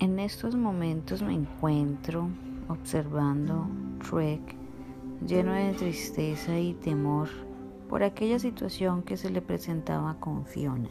En estos momentos me encuentro observando Trek lleno de tristeza y temor por aquella situación que se le presentaba con Fiona.